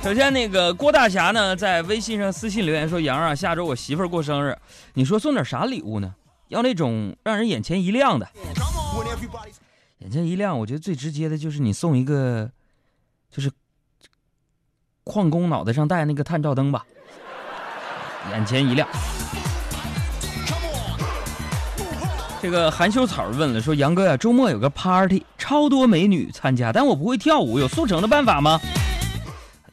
首先，那个郭大侠呢，在微信上私信留言说：“杨啊，下周我媳妇儿过生日，你说送点啥礼物呢？要那种让人眼前一亮的。眼前一亮，我觉得最直接的就是你送一个，就是矿工脑袋上戴那个探照灯吧，眼前一亮。”这个含羞草问了说：“杨哥呀，周末有个 party，超多美女参加，但我不会跳舞，有速成的办法吗？”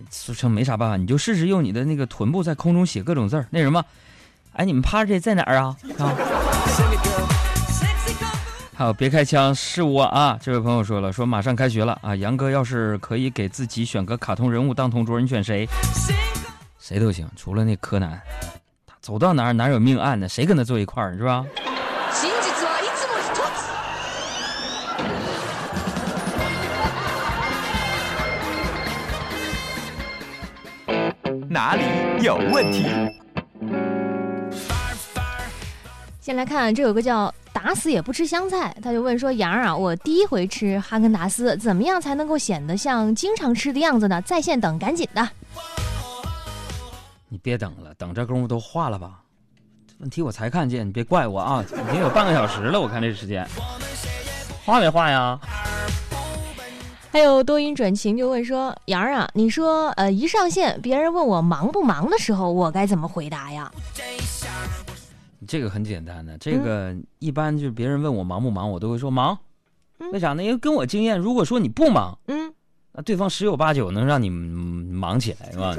速成没啥办法，你就试试用你的那个臀部在空中写各种字儿。那什么，哎，你们趴着在哪儿啊？啊？还有别开枪是我啊！这位朋友说了，说马上开学了啊，杨哥要是可以给自己选个卡通人物当同桌，你选谁？谁都行，除了那柯南，走到哪儿哪有命案呢？谁跟他坐一块儿是吧？哪里有问题？先来看，这有个叫打死也不吃香菜，他就问说：“杨儿啊，我第一回吃哈根达斯，怎么样才能够显得像经常吃的样子呢？”在线等，赶紧的。你别等了，等这功夫都化了吧？问题我才看见，你别怪我啊！已经有半个小时了，我看这时间，化没化呀？还有多音转晴就问说：“杨儿啊，你说呃，一上线别人问我忙不忙的时候，我该怎么回答呀？”这个很简单的，这个一般就是别人问我忙不忙，我都会说忙。为啥呢？因为跟我经验，如果说你不忙，嗯，那对方十有八九能让你忙起来，是吧？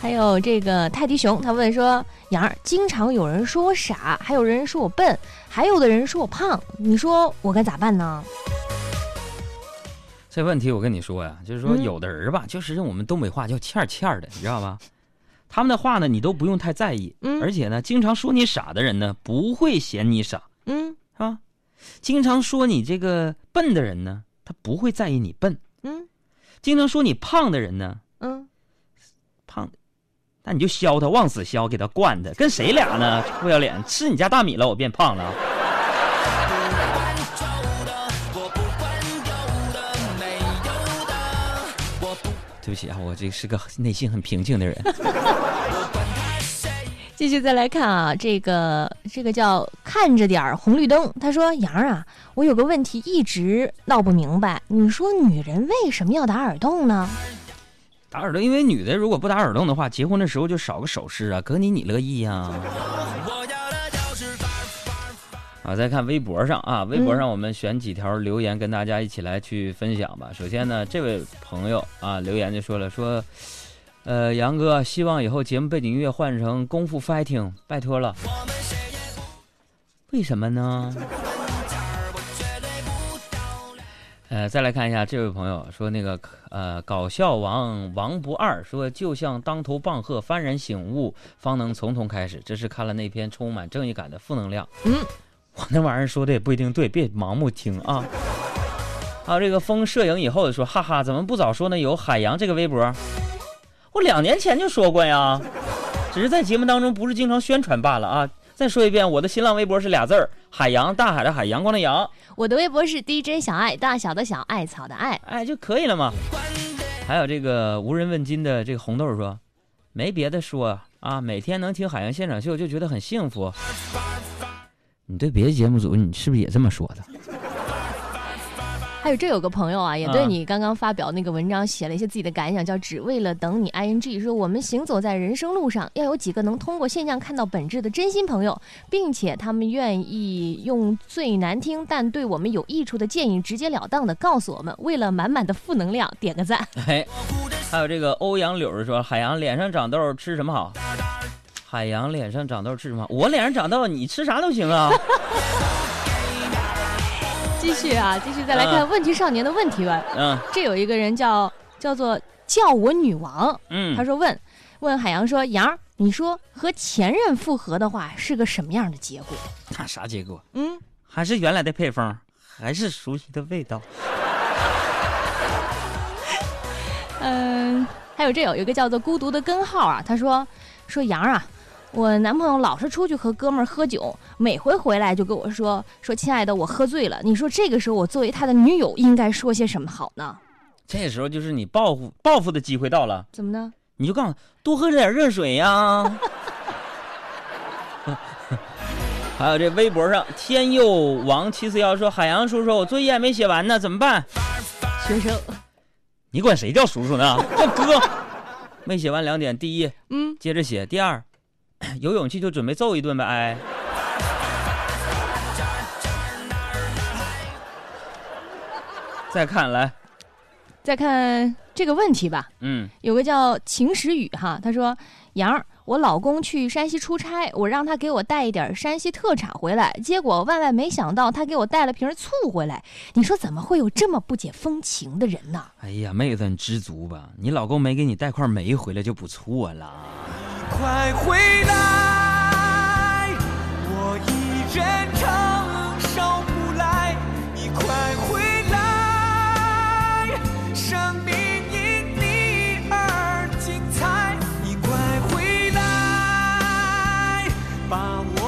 还有这个泰迪熊，他问说：“杨儿，经常有人说我傻，还有人说我笨，还有的人说我胖，你说我该咋办呢？”这问题我跟你说呀，就是说有的人吧，就是用我们东北话叫欠欠的，你知道吧？他们的话呢，你都不用太在意。嗯。而且呢，经常说你傻的人呢，不会嫌你傻。嗯。是吧？经常说你这个笨的人呢，他不会在意你笨。嗯。经常说你胖的人呢，嗯，胖，那你就削他，往死削，给他惯他，跟谁俩呢？不要脸，吃你家大米了，我变胖了。对不起啊，我这是个内心很平静的人。继续再来看啊，这个这个叫看着点儿红绿灯。他说：“杨儿啊，我有个问题一直闹不明白，你说女人为什么要打耳洞呢？”打耳洞，因为女的如果不打耳洞的话，结婚的时候就少个首饰啊。哥你，你乐意呀？啊，再看微博上啊，微博上我们选几条留言跟大家一起来去分享吧。首先呢，这位朋友啊留言就说了，说，呃，杨哥，希望以后节目背景音乐换成功夫 fighting，拜托了。为什么呢？呃，再来看一下这位朋友说，那个呃，搞笑王王不二说，就像当头棒喝，幡然醒悟，方能从头开始。这是看了那篇充满正义感的负能量。嗯。我那玩意儿说的也不一定对，别盲目听啊。还有这个风摄影以后的说，哈哈，怎么不早说呢？有海洋这个微博，我两年前就说过呀，只是在节目当中不是经常宣传罢了啊。再说一遍，我的新浪微博是俩字儿：海洋，大海的海，阳光的阳。我的微博是 DJ 小爱，大小的小，艾草的艾，哎就可以了嘛。还有这个无人问津的这个红豆说，没别的说啊，每天能听海洋现场秀就觉得很幸福。你对别的节目组，你是不是也这么说的？还有这有个朋友啊，也对你刚刚发表那个文章写了一些自己的感想，叫“只为了等你”。i n g 说我们行走在人生路上，要有几个能通过现象看到本质的真心朋友，并且他们愿意用最难听但对我们有益处的建议，直截了当的告诉我们。为了满满的负能量，点个赞。哎，还有这个欧阳柳说：“海洋脸上长痘，吃什么好？”海洋脸上长痘吃什么？我脸上长痘，你吃啥都行啊。继续啊，继续再来看问题少年的问题吧。嗯，这有一个人叫叫做叫我女王。嗯，他说问问海洋说杨，你说和前任复合的话是个什么样的结果？那啥结果？嗯，还是原来的配方，还是熟悉的味道。嗯，还有这有一个叫做孤独的根号啊，他说说杨啊。我男朋友老是出去和哥们儿喝酒，每回回来就跟我说说：“亲爱的，我喝醉了。”你说这个时候我作为他的女友应该说些什么好呢？这时候就是你报复报复的机会到了，怎么呢？你就告诉他多喝点热水呀。还有这微博上天佑王七四幺说：“海洋叔叔，我作业还没写完呢，怎么办？”学生，你管谁叫叔叔呢？叫哥。没写完两点，第一，嗯，接着写。第二，有勇气就准备揍一顿呗，哎。再看来，再看这个问题吧。嗯，有个叫秦时雨哈，他说：“杨儿，我老公去山西出差，我让他给我带一点山西特产回来，结果万万没想到，他给我带了瓶醋回来。你说怎么会有这么不解风情的人呢？”哎呀，妹子，你知足吧，你老公没给你带块煤回来就不错了。你快回来我一人承受不来你快回来生命因你而精彩你快回来把我